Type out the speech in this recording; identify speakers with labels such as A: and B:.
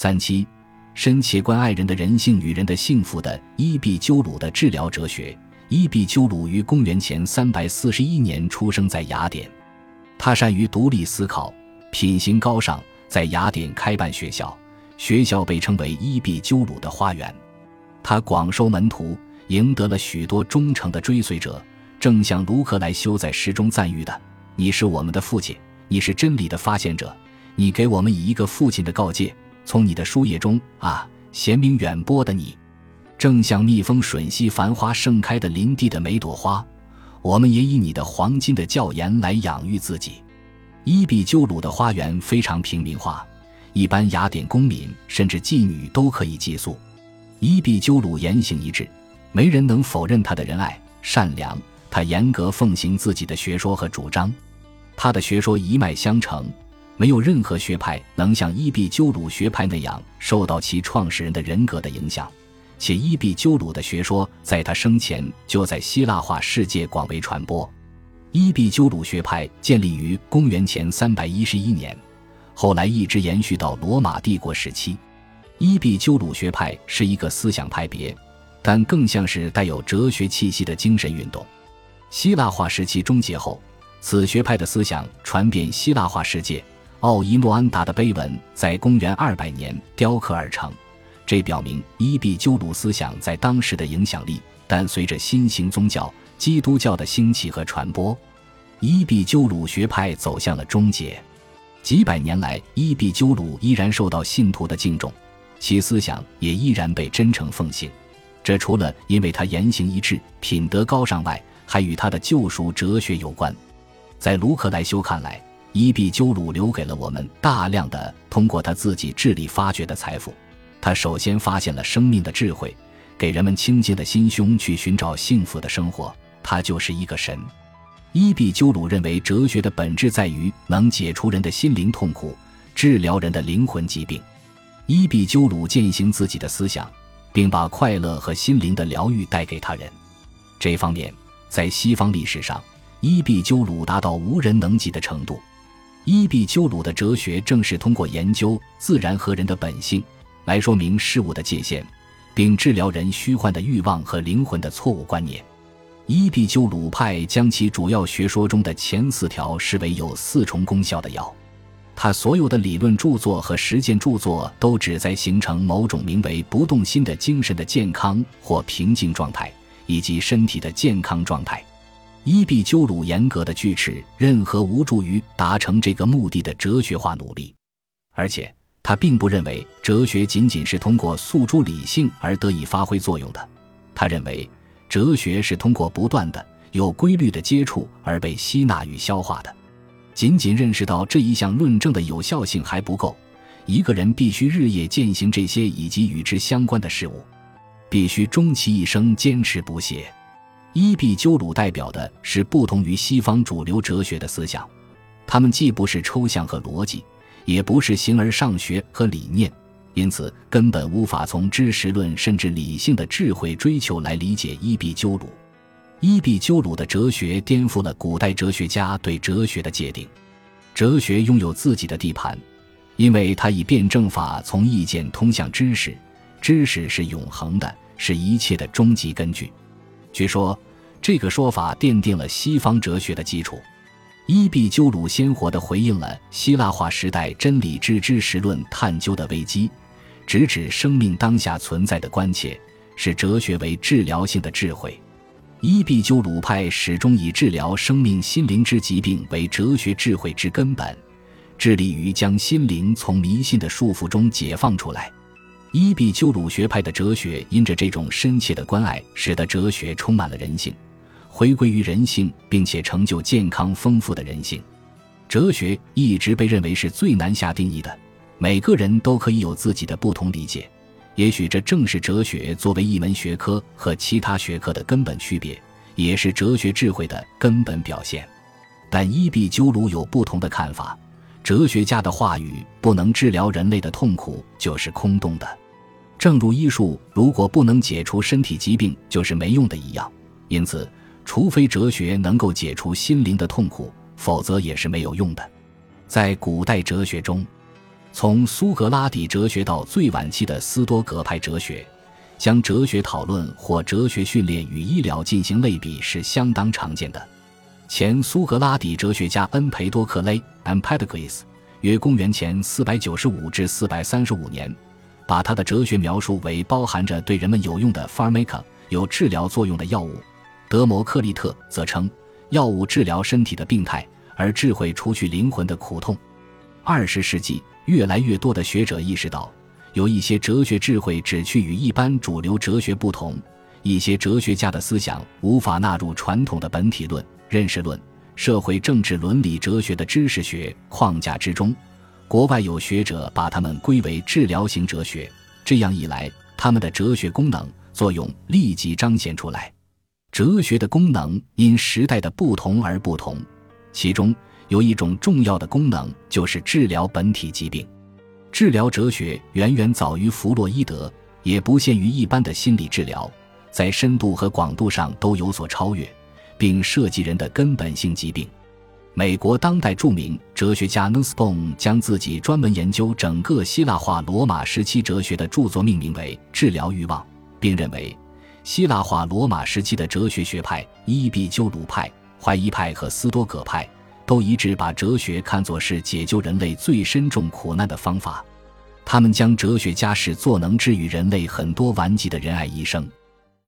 A: 三七，深切关爱人的人性与人的幸福的伊壁鸠鲁的治疗哲学。伊壁鸠鲁于公元前三百四十一年出生在雅典，他善于独立思考，品行高尚，在雅典开办学校，学校被称为伊壁鸠鲁的花园。他广收门徒，赢得了许多忠诚的追随者，正像卢克莱修在诗中赞誉的：“你是我们的父亲，你是真理的发现者，你给我们以一个父亲的告诫。从你的书页中啊，贤明远播的你。”正像蜜蜂吮吸繁花盛开的林地的每朵花，我们也以你的黄金的教研来养育自己。伊壁鸠鲁的花园非常平民化，一般雅典公民甚至妓女都可以寄宿。伊壁鸠鲁言行一致，没人能否认他的仁爱善良。他严格奉行自己的学说和主张，他的学说一脉相承，没有任何学派能像伊壁鸠鲁学派那样受到其创始人的人格的影响。且伊壁鸠鲁的学说在他生前就在希腊化世界广为传播。伊壁鸠鲁学派建立于公元前三百一十一年，后来一直延续到罗马帝国时期。伊壁鸠鲁学派是一个思想派别，但更像是带有哲学气息的精神运动。希腊化时期终结后，此学派的思想传遍希腊化世界。奥伊诺安达的碑文在公元二百年雕刻而成。这表明伊壁鸠鲁思想在当时的影响力，但随着新型宗教基督教的兴起和传播，伊壁鸠鲁学派走向了终结。几百年来，伊壁鸠鲁依然受到信徒的敬重，其思想也依然被真诚奉行。这除了因为他言行一致、品德高尚外，还与他的救赎哲学有关。在卢克莱修看来，伊壁鸠鲁留给了我们大量的通过他自己智力发掘的财富。他首先发现了生命的智慧，给人们清净的心胸去寻找幸福的生活。他就是一个神。伊壁鸠鲁认为，哲学的本质在于能解除人的心灵痛苦，治疗人的灵魂疾病。伊壁鸠鲁践行自己的思想，并把快乐和心灵的疗愈带给他人。这方面，在西方历史上，伊壁鸠鲁达到无人能及的程度。伊壁鸠鲁的哲学正是通过研究自然和人的本性。来说明事物的界限，并治疗人虚幻的欲望和灵魂的错误观念。伊壁鸠鲁派将其主要学说中的前四条视为有四重功效的药。他所有的理论著作和实践著作都旨在形成某种名为不动心的精神的健康或平静状态，以及身体的健康状态。伊壁鸠鲁严格的拒斥任何无助于达成这个目的的哲学化努力，而且。他并不认为哲学仅仅是通过诉诸理性而得以发挥作用的，他认为哲学是通过不断的、有规律的接触而被吸纳与消化的。仅仅认识到这一项论证的有效性还不够，一个人必须日夜践行这些以及与之相关的事物，必须终其一生坚持不懈。伊壁鸠鲁代表的是不同于西方主流哲学的思想，他们既不是抽象和逻辑。也不是形而上学和理念，因此根本无法从知识论甚至理性的智慧追求来理解伊壁鸠鲁。伊壁鸠鲁的哲学颠覆了古代哲学家对哲学的界定。哲学拥有自己的地盘，因为它以辩证法从意见通向知识，知识是永恒的，是一切的终极根据。据说，这个说法奠定了西方哲学的基础。伊壁鸠鲁鲜活地回应了希腊化时代真理之知识论探究的危机，直指生命当下存在的关切，是哲学为治疗性的智慧。伊壁鸠鲁派始终以治疗生命心灵之疾病为哲学智慧之根本，致力于将心灵从迷信的束缚中解放出来。伊壁鸠鲁学派的哲学因着这种深切的关爱，使得哲学充满了人性。回归于人性，并且成就健康丰富的人性。哲学一直被认为是最难下定义的，每个人都可以有自己的不同理解。也许这正是哲学作为一门学科和其他学科的根本区别，也是哲学智慧的根本表现。但伊壁鸠鲁有不同的看法：哲学家的话语不能治疗人类的痛苦，就是空洞的；正如医术如果不能解除身体疾病，就是没用的一样。因此。除非哲学能够解除心灵的痛苦，否则也是没有用的。在古代哲学中，从苏格拉底哲学到最晚期的斯多葛派哲学，将哲学讨论或哲学训练与医疗进行类比是相当常见的。前苏格拉底哲学家恩培多克雷 （Empedocles） 约公元前495至435年，把他的哲学描述为包含着对人们有用的 pharmaca，有治疗作用的药物。德摩克利特则称，药物治疗身体的病态，而智慧除去灵魂的苦痛。二十世纪，越来越多的学者意识到，有一些哲学智慧只去与一般主流哲学不同，一些哲学家的思想无法纳入传统的本体论、认识论、社会政治伦理哲学的知识学框架之中。国外有学者把它们归为治疗型哲学，这样一来，他们的哲学功能作用立即彰显出来。哲学的功能因时代的不同而不同，其中有一种重要的功能就是治疗本体疾病。治疗哲学远远早于弗洛伊德，也不限于一般的心理治疗，在深度和广度上都有所超越，并涉及人的根本性疾病。美国当代著名哲学家 Nussbaum 将自己专门研究整个希腊化罗马时期哲学的著作命名为《治疗欲望》，并认为。希腊化罗马时期的哲学学派伊壁鸠鲁派、怀疑派和斯多葛派都一致把哲学看作是解救人类最深重苦难的方法。他们将哲学家视作能治愈人类很多顽疾的仁爱医生。